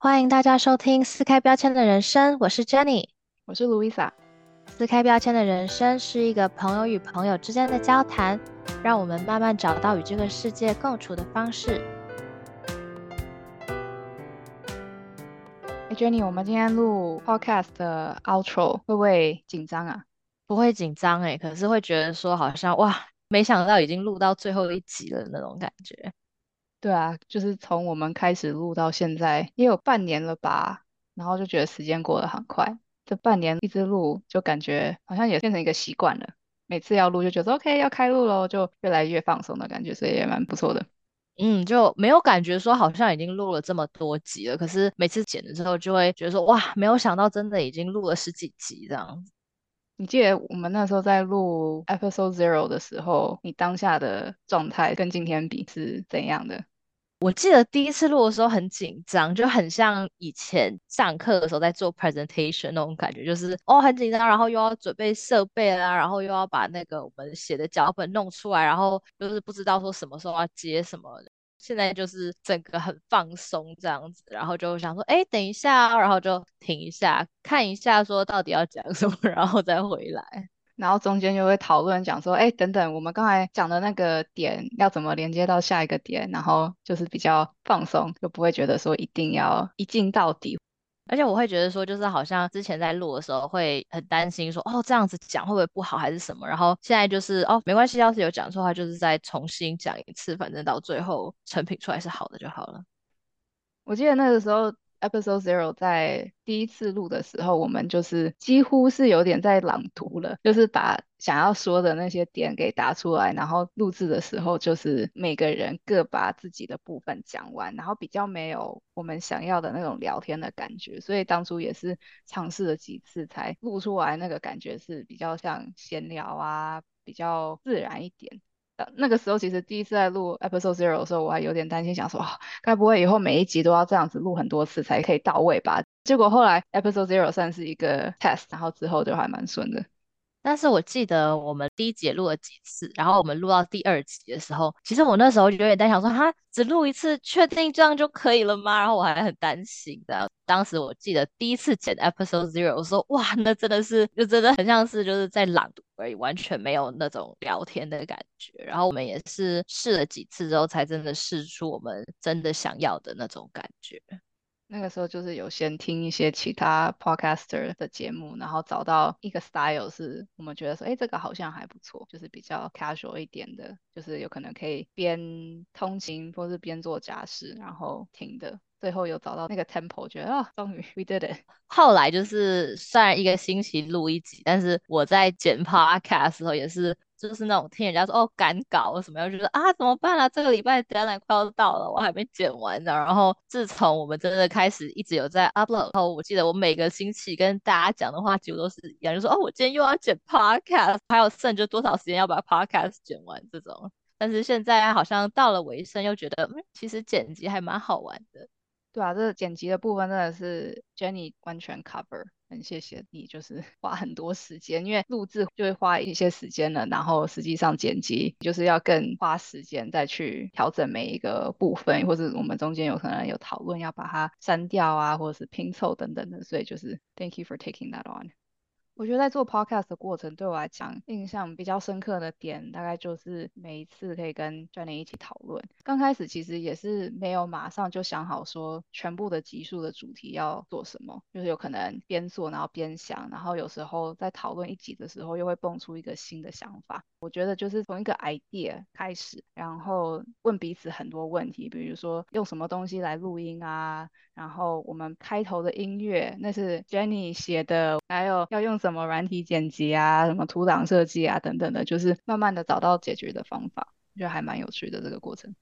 欢迎大家收听撕开标签的人生，我是 Jenny。我是 Louisa。撕开标签的人生是一个朋友与朋友之间的交谈，让我们慢慢找到与这个世界共处的方式。哎，Jenny，我们今天录 Podcast 的 Outro 会不会紧张啊？不会紧张哎，可是会觉得说好像哇，没想到已经录到最后一集了那种感觉。对啊，就是从我们开始录到现在也有半年了吧，然后就觉得时间过得很快。这半年一直录，就感觉好像也变成一个习惯了。每次要录就觉得 OK 要开录喽，就越来越放松的感觉，所以也蛮不错的。嗯，就没有感觉说好像已经录了这么多集了，可是每次剪的时候就会觉得说哇，没有想到真的已经录了十几集这样子。你记得我们那时候在录 Episode Zero 的时候，你当下的状态跟今天比是怎样的？我记得第一次录的时候很紧张，就很像以前上课的时候在做 presentation 那种感觉，就是哦很紧张，然后又要准备设备啦，然后又要把那个我们写的脚本弄出来，然后就是不知道说什么时候要接什么。现在就是整个很放松这样子，然后就想说，哎，等一下，然后就停一下，看一下说到底要讲什么，然后再回来。然后中间就会讨论讲说，哎，等等，我们刚才讲的那个点要怎么连接到下一个点，然后就是比较放松，就不会觉得说一定要一镜到底。而且我会觉得说，就是好像之前在录的时候会很担心说，哦，这样子讲会不会不好还是什么？然后现在就是哦，没关系，要是有讲错话，就是再重新讲一次，反正到最后成品出来是好的就好了。我记得那个时候。Episode Zero 在第一次录的时候，我们就是几乎是有点在朗读了，就是把想要说的那些点给答出来，然后录制的时候就是每个人各把自己的部分讲完，然后比较没有我们想要的那种聊天的感觉，所以当初也是尝试了几次才录出来，那个感觉是比较像闲聊啊，比较自然一点。那个时候其实第一次在录 episode zero 的时候，我还有点担心，想说该不会以后每一集都要这样子录很多次才可以到位吧？结果后来 episode zero 算是一个 test，然后之后就还蛮顺的。但是我记得我们第一集录了几次，然后我们录到第二集的时候，其实我那时候就有点担心，说哈，只录一次，确定这样就可以了吗？然后我还很担心的。当时我记得第一次剪 episode zero，我说哇，那真的是就真的很像是就是在朗读而已，完全没有那种聊天的感觉。然后我们也是试了几次之后，才真的试出我们真的想要的那种感觉。那个时候就是有先听一些其他 podcaster 的节目，然后找到一个 style 是我们觉得说，哎，这个好像还不错，就是比较 casual 一点的，就是有可能可以边通勤或是边做家事然后听的。最后有找到那个 tempo，觉得啊，终于 we did it。后来就是虽然一个星期录一集，但是我在剪 podcast 的时候也是。就是那种听人家说哦赶稿什么，我觉得啊怎么办啊？这个礼拜 deadline 快要到了，我还没剪完呢。然后自从我们真的开始一直有在 upload 然后，我记得我每个星期跟大家讲的话几乎都是一样，就说哦我今天又要剪 podcast，还有剩就多少时间要把 podcast 剪完这种。但是现在好像到了尾声，又觉得嗯其实剪辑还蛮好玩的。对啊，这剪辑的部分真的是 Jenny 完全 cover。很谢谢你，就是 花很多时间，因为录制就会花一些时间了，然后实际上剪辑就是要更花时间再去调整每一个部分，或者我们中间有可能有讨论要把它删掉啊，或者是拼凑等等的，所以就是 Thank you for taking that on。我觉得在做 podcast 的过程，对我来讲印象比较深刻的点，大概就是每一次可以跟 Jenny 一起讨论。刚开始其实也是没有马上就想好说全部的集数的主题要做什么，就是有可能边做然后边想，然后有时候在讨论一集的时候又会蹦出一个新的想法。我觉得就是从一个 idea 开始，然后问彼此很多问题，比如说用什么东西来录音啊，然后我们开头的音乐那是 Jenny 写的，还有要用什什么软体剪辑啊，什么图档设计啊，等等的，就是慢慢的找到解决的方法，我觉得还蛮有趣的这个过程。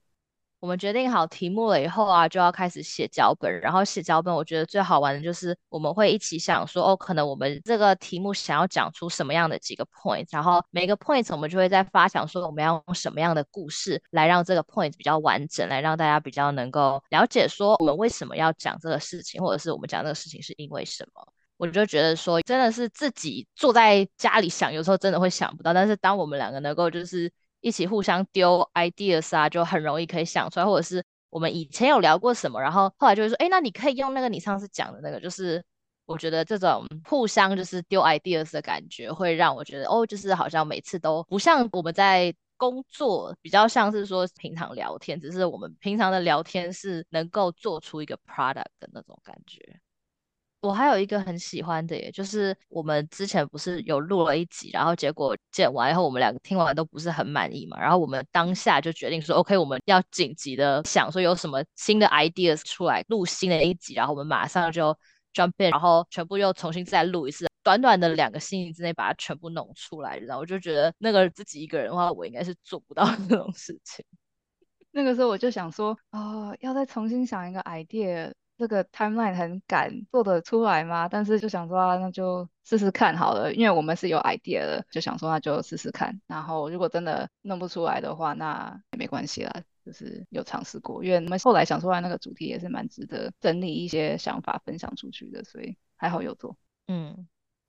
我们决定好题目了以后啊，就要开始写脚本。然后写脚本，我觉得最好玩的就是我们会一起想说，哦，可能我们这个题目想要讲出什么样的几个 point，然后每个 point 我们就会在发想说，我们要用什么样的故事来让这个 point 比较完整，来让大家比较能够了解说我们为什么要讲这个事情，或者是我们讲这个事情是因为什么。我就觉得说，真的是自己坐在家里想，有时候真的会想不到。但是当我们两个能够就是一起互相丢 ideas 啊，就很容易可以想出来。或者是我们以前有聊过什么，然后后来就会说，哎，那你可以用那个你上次讲的那个，就是我觉得这种互相就是丢 ideas 的感觉，会让我觉得哦，就是好像每次都不像我们在工作，比较像是说平常聊天，只是我们平常的聊天是能够做出一个 product 的那种感觉。我还有一个很喜欢的，耶，就是我们之前不是有录了一集，然后结果剪完以后，我们两个听完都不是很满意嘛。然后我们当下就决定说，OK，我们要紧急的想说有什么新的 ideas 出来录新的一集，然后我们马上就 jump in，然后全部又重新再录一次，短短的两个星期之内把它全部弄出来。然后我就觉得那个自己一个人的话，我应该是做不到这种事情。那个时候我就想说，哦，要再重新想一个 idea。这个 timeline 很赶，做得出来吗？但是就想说啊，那就试试看好了，因为我们是有 idea 的，就想说那就试试看。然后如果真的弄不出来的话，那也没关系啦，就是有尝试过。因为我们后来想出来那个主题也是蛮值得整理一些想法分享出去的，所以还好有做。嗯，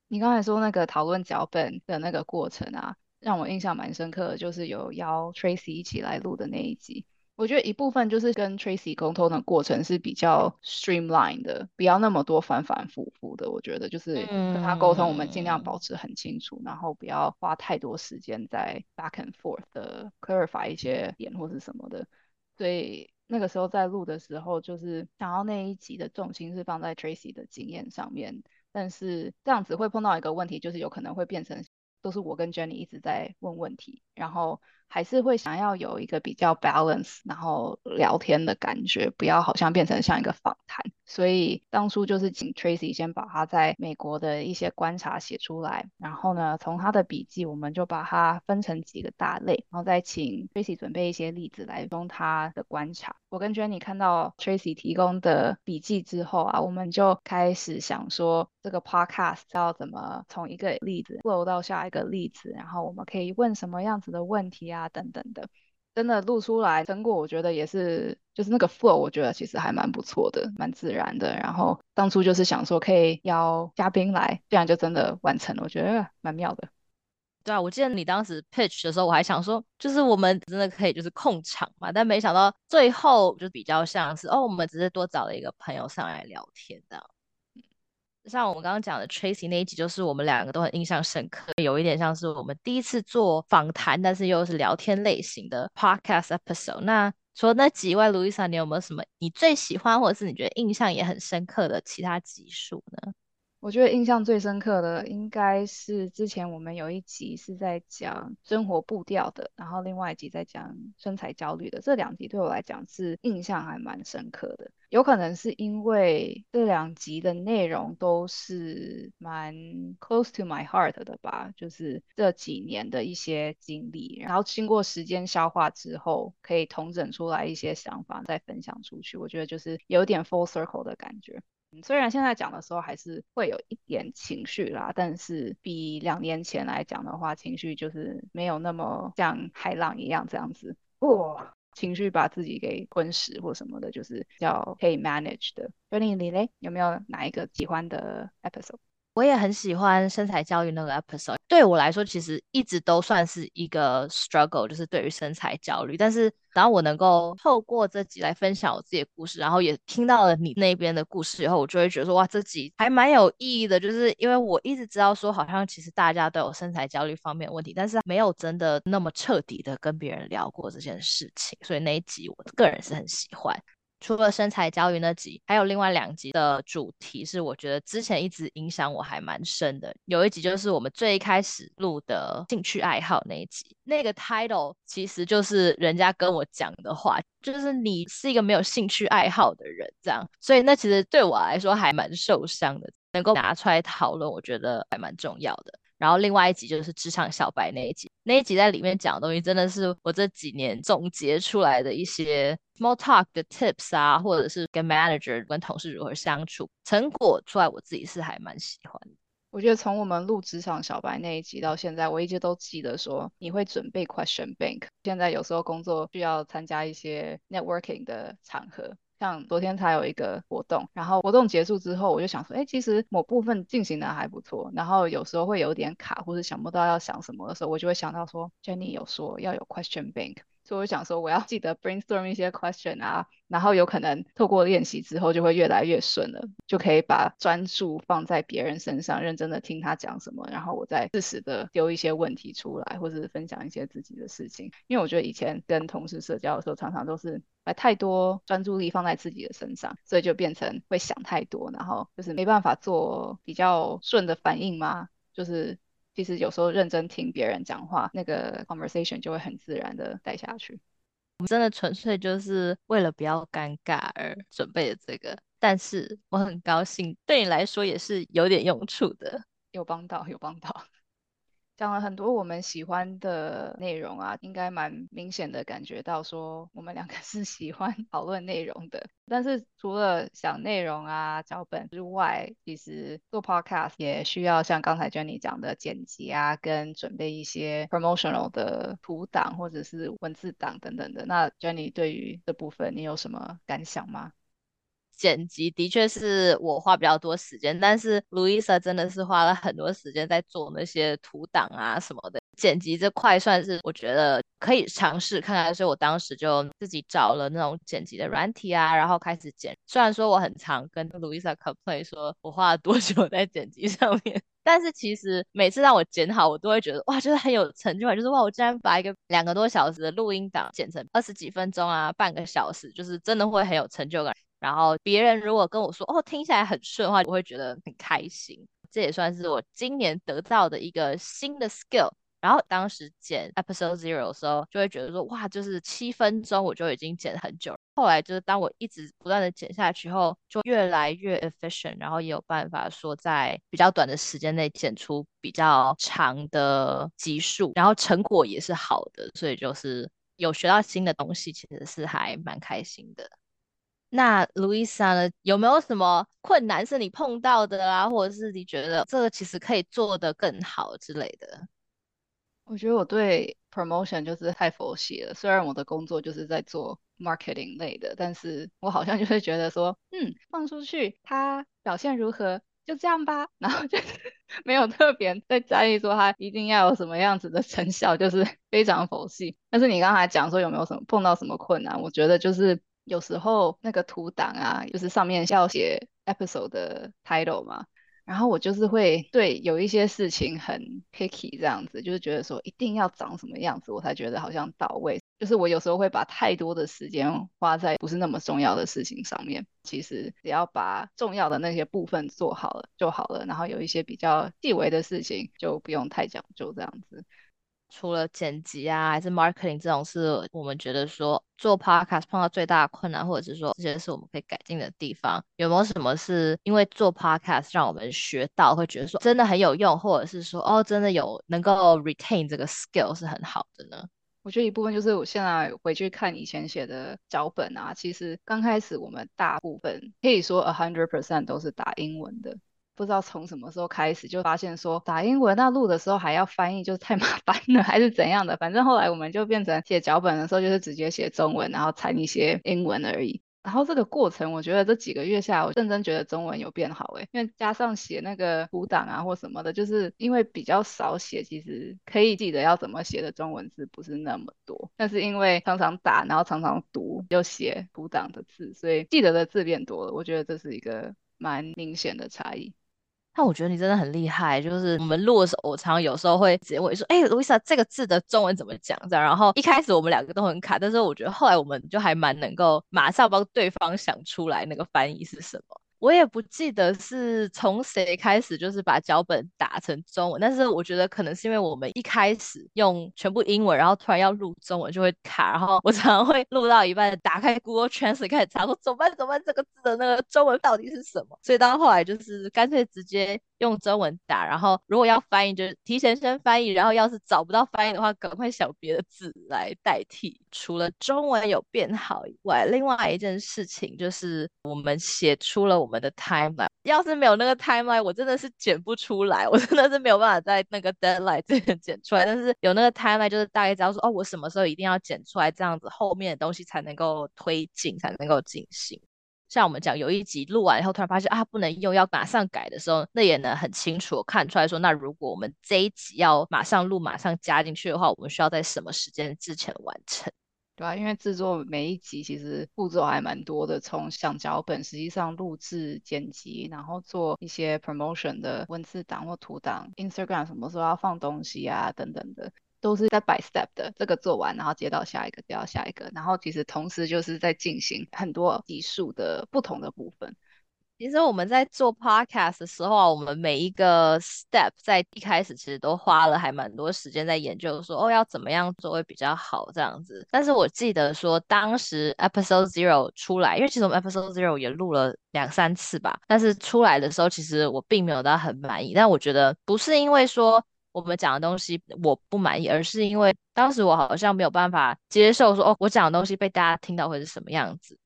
你刚才说那个讨论脚本的那个过程啊，让我印象蛮深刻的，就是有邀 Tracy 一起来录的那一集。我觉得一部分就是跟 Tracy 沟通的过程是比较 streamline 的，不要那么多反反复复的。我觉得就是跟他沟通，我们尽量保持很清楚，然后不要花太多时间在 back and forth 的 clarify 一些点或是什么的。所以那个时候在录的时候，就是想要那一集的重心是放在 Tracy 的经验上面，但是这样子会碰到一个问题，就是有可能会变成都是我跟 Jenny 一直在问问题，然后。还是会想要有一个比较 balance，然后聊天的感觉，不要好像变成像一个访谈。所以当初就是请 Tracy 先把他在美国的一些观察写出来，然后呢，从他的笔记，我们就把它分成几个大类，然后再请 Tracy 准备一些例子来用他的观察。我跟 Jenny 看到 Tracy 提供的笔记之后啊，我们就开始想说，这个 podcast 要怎么从一个例子 flow 到下一个例子，然后我们可以问什么样子的问题啊，啊等等的。真的录出来成果，我觉得也是，就是那个 flow，我觉得其实还蛮不错的，蛮自然的。然后当初就是想说可以邀嘉宾来，这样就真的完成了，我觉得蛮妙的。对啊，我记得你当时 pitch 的时候，我还想说，就是我们真的可以就是控场嘛，但没想到最后就比较像是哦，我们只是多找了一个朋友上来聊天这样。像我们刚刚讲的 Tracy 那一集，就是我们两个都很印象深刻，有一点像是我们第一次做访谈，但是又是聊天类型的 podcast episode。那除了那几外 Louisa，你有没有什么你最喜欢，或者是你觉得印象也很深刻的其他集数呢？我觉得印象最深刻的应该是之前我们有一集是在讲生活步调的，然后另外一集在讲身材焦虑的。这两集对我来讲是印象还蛮深刻的，有可能是因为这两集的内容都是蛮 close to my heart 的吧，就是这几年的一些经历，然后经过时间消化之后，可以统整出来一些想法再分享出去。我觉得就是有点 full circle 的感觉。虽然现在讲的时候还是会有一点情绪啦，但是比两年前来讲的话，情绪就是没有那么像海浪一样这样子，哇，情绪把自己给吞噬或什么的，就是叫可以 manage 的。所以你嘞，有没有哪一个喜欢的 episode？我也很喜欢身材焦虑那个 episode，对我来说其实一直都算是一个 struggle，就是对于身材焦虑。但是，然后我能够透过这集来分享我自己的故事，然后也听到了你那边的故事以后，我就会觉得说，哇，这集还蛮有意义的。就是因为我一直知道说，好像其实大家都有身材焦虑方面问题，但是没有真的那么彻底的跟别人聊过这件事情，所以那一集我个人是很喜欢。除了身材焦虑那集，还有另外两集的主题是我觉得之前一直影响我还蛮深的。有一集就是我们最开始录的兴趣爱好那一集，那个 title 其实就是人家跟我讲的话，就是你是一个没有兴趣爱好的人这样。所以那其实对我来说还蛮受伤的，能够拿出来讨论，我觉得还蛮重要的。然后另外一集就是职场小白那一集，那一集在里面讲的东西真的是我这几年总结出来的一些 small talk 的 tips 啊，或者是跟 manager 跟同事如何相处，成果出来我自己是还蛮喜欢的。我觉得从我们录职场小白那一集到现在，我一直都记得说你会准备 question bank。现在有时候工作需要参加一些 networking 的场合。像昨天才有一个活动，然后活动结束之后，我就想说，哎，其实某部分进行的还不错。然后有时候会有点卡，或者想不到要想什么的时候，我就会想到说，Jenny 有说要有 question bank，所以我想说，我要记得 brainstorm 一些 question 啊，然后有可能透过练习之后就会越来越顺了，就可以把专注放在别人身上，认真的听他讲什么，然后我再适时的丢一些问题出来，或者是分享一些自己的事情。因为我觉得以前跟同事社交的时候，常常都是把太多专注力放在自己的身上，所以就变成会想太多，然后就是没办法做比较顺的反应嘛，就是。其实有时候认真听别人讲话，那个 conversation 就会很自然的带下去。我们真的纯粹就是为了不要尴尬而准备的这个，但是我很高兴，对你来说也是有点用处的，有帮到，有帮到。讲了很多我们喜欢的内容啊，应该蛮明显的感觉到说我们两个是喜欢 讨论内容的。但是除了想内容啊、脚本之外，其实做 podcast 也需要像刚才 Jenny 讲的剪辑啊，跟准备一些 promotional 的图档或者是文字档等等的。那 Jenny 对于这部分你有什么感想吗？剪辑的确是我花比较多时间，但是 Louisa 真的是花了很多时间在做那些图档啊什么的。剪辑这块算是我觉得可以尝试看看，所以我当时就自己找了那种剪辑的软体啊，然后开始剪。虽然说我很常跟 Louisa complain 说我花了多久在剪辑上面，但是其实每次让我剪好，我都会觉得哇，就是很有成就感，就是哇，我竟然把一个两个多小时的录音档剪成二十几分钟啊，半个小时，就是真的会很有成就感。然后别人如果跟我说哦听起来很顺的话，我会觉得很开心。这也算是我今年得到的一个新的 skill。然后当时剪 episode zero 的时候，就会觉得说哇，就是七分钟我就已经剪很久。后来就是当我一直不断的剪下去后，就越来越 efficient，然后也有办法说在比较短的时间内剪出比较长的集数，然后成果也是好的。所以就是有学到新的东西，其实是还蛮开心的。那 Louisa 呢？有没有什么困难是你碰到的啊，或者是你觉得这个其实可以做得更好之类的？我觉得我对 promotion 就是太佛系了。虽然我的工作就是在做 marketing 类的，但是我好像就会觉得说，嗯，放出去他表现如何就这样吧，然后就 没有特别在在意说他一定要有什么样子的成效，就是非常佛系。但是你刚才讲说有没有什么碰到什么困难？我觉得就是。有时候那个图档啊，就是上面要写 episode 的 title 嘛，然后我就是会对有一些事情很 picky 这样子，就是觉得说一定要长什么样子，我才觉得好像到位。就是我有时候会把太多的时间花在不是那么重要的事情上面，其实只要把重要的那些部分做好了就好了，然后有一些比较细微的事情就不用太讲究这样子。除了剪辑啊，还是 marketing 这种，是我们觉得说做 podcast 碰到最大的困难，或者是说这些是我们可以改进的地方。有没有什么是因为做 podcast 让我们学到，会觉得说真的很有用，或者是说哦，真的有能够 retain 这个 skill 是很好的呢？我觉得一部分就是我现在回去看以前写的脚本啊，其实刚开始我们大部分可以说 a hundred percent 都是打英文的。不知道从什么时候开始就发现说打英文那录的时候还要翻译，就是太麻烦了，还是怎样的？反正后来我们就变成写脚本的时候就是直接写中文，然后掺一些英文而已。然后这个过程，我觉得这几个月下来，我认真觉得中文有变好诶，因为加上写那个图档啊或什么的，就是因为比较少写，其实可以记得要怎么写的中文字不是那么多。但是因为常常打，然后常常读又写图档的字，所以记得的字变多了。我觉得这是一个蛮明显的差异。那我觉得你真的很厉害，就是我们录的时候，我常常有时候会直接问说：“哎，Louisa，这个字的中文怎么讲？”这样，然后一开始我们两个都很卡，但是我觉得后来我们就还蛮能够马上帮对方想出来那个翻译是什么。我也不记得是从谁开始，就是把脚本打成中文。但是我觉得可能是因为我们一开始用全部英文，然后突然要录中文就会卡。然后我常常会录到一半，打开 Google Translate 开始查，说怎么办？怎么办？这个字的那个中文到底是什么？所以到后来就是干脆直接用中文打。然后如果要翻译，就是提前先翻译。然后要是找不到翻译的话，赶快想别的字来代替。除了中文有变好以外，另外一件事情就是我们写出了。我们的 timeline，要是没有那个 timeline，我真的是剪不出来，我真的是没有办法在那个 deadline 这边剪出来。但是有那个 timeline，就是大概知道说，哦，我什么时候一定要剪出来，这样子后面的东西才能够推进，才能够进行。像我们讲有一集录完以后，突然发现啊不能用，要马上改的时候，那也能很清楚看出来说，那如果我们这一集要马上录、马上加进去的话，我们需要在什么时间之前完成？对啊，因为制作每一集其实步骤还蛮多的，从想脚本，实际上录制、剪辑，然后做一些 promotion 的文字档或图档，Instagram 什么时候要放东西啊，等等的，都是在 by step 的。这个做完，然后接到下一个，接到下一个，然后其实同时就是在进行很多集数的不同的部分。其实我们在做 podcast 的时候啊，我们每一个 step 在一开始其实都花了还蛮多时间在研究，说哦要怎么样做会比较好这样子。但是我记得说当时 episode zero 出来，因为其实我们 episode zero 也录了两三次吧，但是出来的时候其实我并没有到很满意。但我觉得不是因为说我们讲的东西我不满意，而是因为当时我好像没有办法接受说哦我讲的东西被大家听到会是什么样子。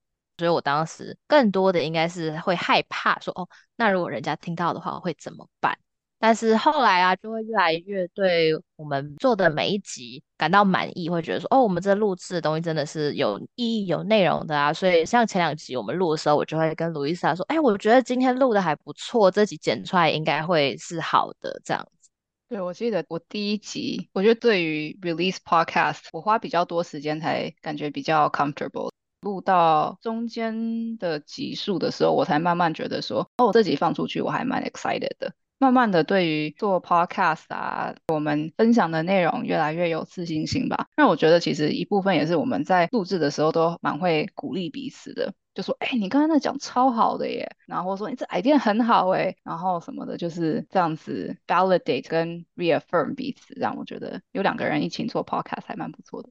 所以我当时更多的应该是会害怕说哦，那如果人家听到的话会怎么办？但是后来啊，就会越来越对我们做的每一集感到满意，会觉得说哦，我们这录制的东西真的是有意义、有内容的啊。所以像前两集我们录的时候，我就会跟卢伊莎说，哎，我觉得今天录的还不错，这集剪出来应该会是好的这样子。对，我记得我第一集，我觉得对于 release podcast，我花比较多时间才感觉比较 comfortable。录到中间的集数的时候，我才慢慢觉得说，哦，我这集放出去我还蛮 excited 的。慢慢的，对于做 podcast 啊，我们分享的内容越来越有自信心吧。那我觉得其实一部分也是我们在录制的时候都蛮会鼓励彼此的，就说，哎，你刚刚那讲超好的耶，然后说你这 idea 很好哎，然后什么的，就是这样子 validate 跟 reaffirm 彼此，让我觉得有两个人一起做 podcast 还蛮不错的。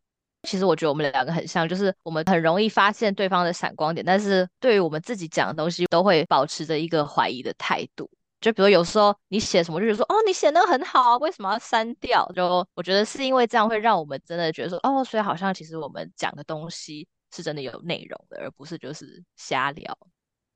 其实我觉得我们两个很像，就是我们很容易发现对方的闪光点，但是对于我们自己讲的东西，都会保持着一个怀疑的态度。就比如有时候你写什么，就是说哦，你写的很好啊，为什么要删掉？就我觉得是因为这样会让我们真的觉得说哦，所以好像其实我们讲的东西是真的有内容的，而不是就是瞎聊。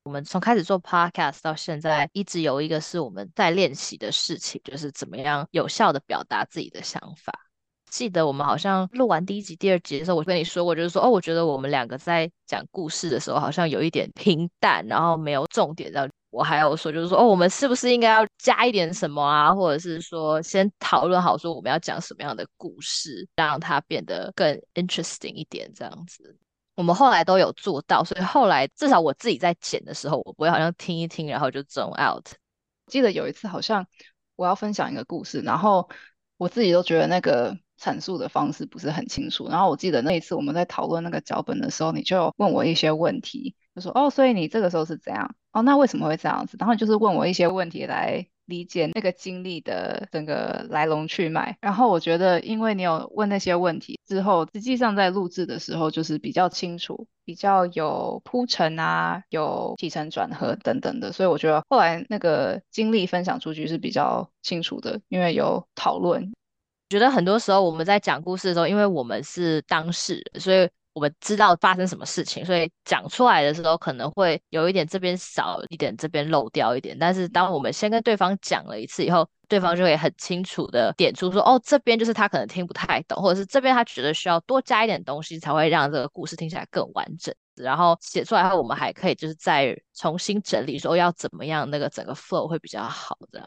我们从开始做 podcast 到现在，一直有一个是我们在练习的事情，就是怎么样有效的表达自己的想法。记得我们好像录完第一集、第二集的时候，我跟你说过，就是说，哦，我觉得我们两个在讲故事的时候，好像有一点平淡，然后没有重点。然后我还有说，就是说，哦，我们是不是应该要加一点什么啊？或者是说，先讨论好说我们要讲什么样的故事，让它变得更 interesting 一点，这样子。我们后来都有做到，所以后来至少我自己在剪的时候，我不会好像听一听，然后就 zone out。记得有一次，好像我要分享一个故事，然后我自己都觉得那个。阐述的方式不是很清楚，然后我记得那一次我们在讨论那个脚本的时候，你就问我一些问题，就说哦，所以你这个时候是怎样？哦，那为什么会这样子？然后就是问我一些问题来理解那个经历的整个来龙去脉。然后我觉得，因为你有问那些问题之后，实际上在录制的时候就是比较清楚，比较有铺陈啊，有起承转合等等的，所以我觉得后来那个经历分享出去是比较清楚的，因为有讨论。觉得很多时候我们在讲故事的时候，因为我们是当事人，所以我们知道发生什么事情，所以讲出来的时候可能会有一点这边少一点，这边漏掉一点。但是当我们先跟对方讲了一次以后，对方就会很清楚的点出说，哦，这边就是他可能听不太懂，或者是这边他觉得需要多加一点东西，才会让这个故事听起来更完整。然后写出来后，我们还可以就是再重新整理，说要怎么样那个整个 flow 会比较好这样。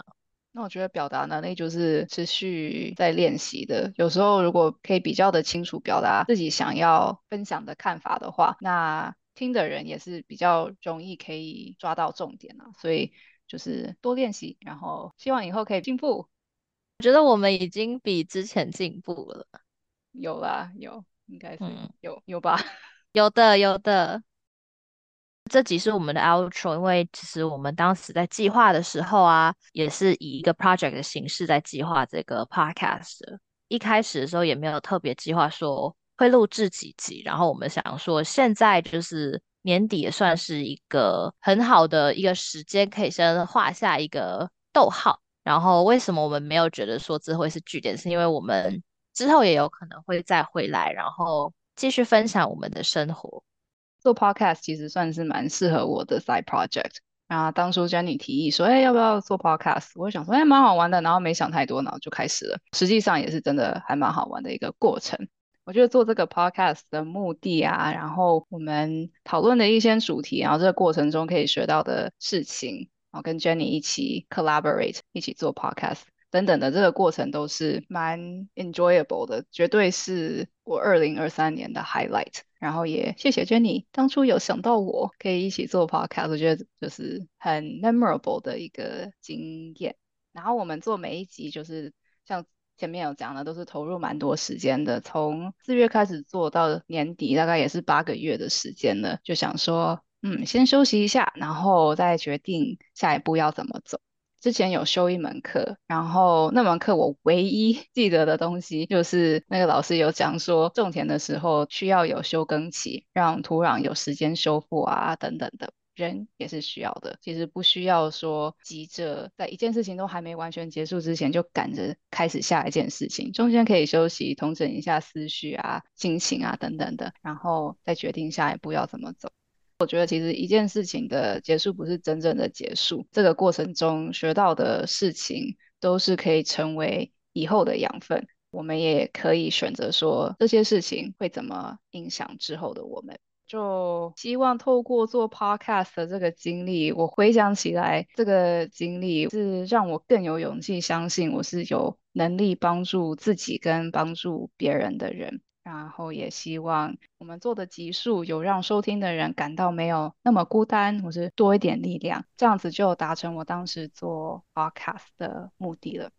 那我觉得表达能力就是持续在练习的。有时候如果可以比较的清楚表达自己想要分享的看法的话，那听的人也是比较容易可以抓到重点啊。所以就是多练习，然后希望以后可以进步。我觉得我们已经比之前进步了。有啦，有，应该是有有吧？有的，有的。这集是我们的 outro，因为其实我们当时在计划的时候啊，也是以一个 project 的形式在计划这个 podcast。一开始的时候也没有特别计划说会录制几集，然后我们想说现在就是年底也算是一个很好的一个时间，可以先画下一个逗号。然后为什么我们没有觉得说这会是句点？是因为我们之后也有可能会再回来，然后继续分享我们的生活。做 podcast 其实算是蛮适合我的 side project。然后当初 Jenny 提议说，哎，要不要做 podcast？我想说，哎，蛮好玩的。然后没想太多，然后就开始了。实际上也是真的还蛮好玩的一个过程。我觉得做这个 podcast 的目的啊，然后我们讨论的一些主题，然后这个过程中可以学到的事情，然后跟 Jenny 一起 collaborate，一起做 podcast，等等的这个过程都是蛮 enjoyable 的，绝对是我二零二三年的 highlight。然后也谢谢 Jenny 当初有想到我可以一起做 podcast，我觉得就是很 memorable 的一个经验。然后我们做每一集就是像前面有讲的，都是投入蛮多时间的，从四月开始做到年底，大概也是八个月的时间了。就想说，嗯，先休息一下，然后再决定下一步要怎么走。之前有修一门课，然后那门课我唯一 记得的东西就是那个老师有讲说，种田的时候需要有休耕期，让土壤有时间修复啊等等的，人也是需要的。其实不需要说急着在一件事情都还没完全结束之前就赶着开始下一件事情，中间可以休息，统整一下思绪啊、心情啊等等的，然后再决定下一步要怎么走。我觉得其实一件事情的结束不是真正的结束，这个过程中学到的事情都是可以成为以后的养分。我们也可以选择说这些事情会怎么影响之后的我们。就希望透过做 podcast 的这个经历，我回想起来，这个经历是让我更有勇气相信我是有能力帮助自己跟帮助别人的人。然后也希望我们做的集数有让收听的人感到没有那么孤单，或是多一点力量，这样子就达成我当时做 podcast 的目的了。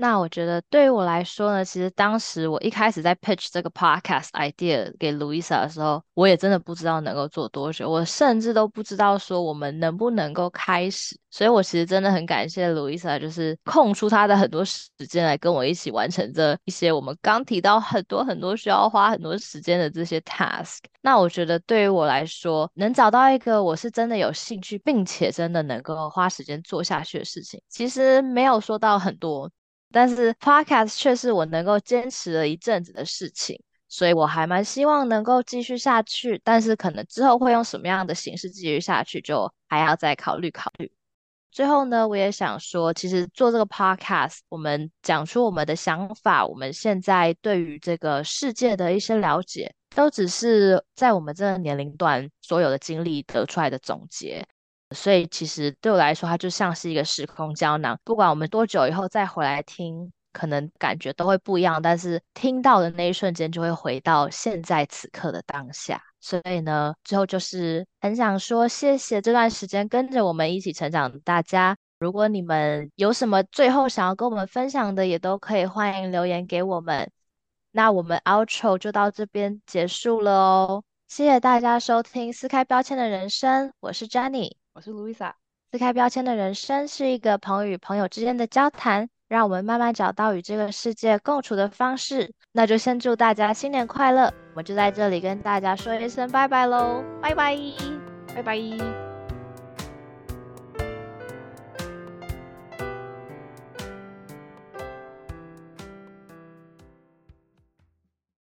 那我觉得对于我来说呢，其实当时我一开始在 pitch 这个 podcast idea 给 Louisa 的时候，我也真的不知道能够做多久，我甚至都不知道说我们能不能够开始。所以我其实真的很感谢 Louisa，就是空出她的很多时间来跟我一起完成这一些我们刚提到很多很多需要花很多时间的这些 task。那我觉得对于我来说，能找到一个我是真的有兴趣，并且真的能够花时间做下去的事情，其实没有说到很多。但是 podcast 却是我能够坚持了一阵子的事情，所以我还蛮希望能够继续下去。但是可能之后会用什么样的形式继续下去，就还要再考虑考虑。最后呢，我也想说，其实做这个 podcast，我们讲出我们的想法，我们现在对于这个世界的一些了解，都只是在我们这个年龄段所有的经历得出来的总结。所以其实对我来说，它就像是一个时空胶囊。不管我们多久以后再回来听，可能感觉都会不一样。但是听到的那一瞬间，就会回到现在此刻的当下。所以呢，最后就是很想说，谢谢这段时间跟着我们一起成长的大家。如果你们有什么最后想要跟我们分享的，也都可以欢迎留言给我们。那我们 outro 就到这边结束了哦。谢谢大家收听撕开标签的人生，我是 Jenny。我是 Louisa，撕开标签的人生是一个朋友与朋友之间的交谈，让我们慢慢找到与这个世界共处的方式。那就先祝大家新年快乐，我们就在这里跟大家说一声拜拜喽，拜拜，拜拜。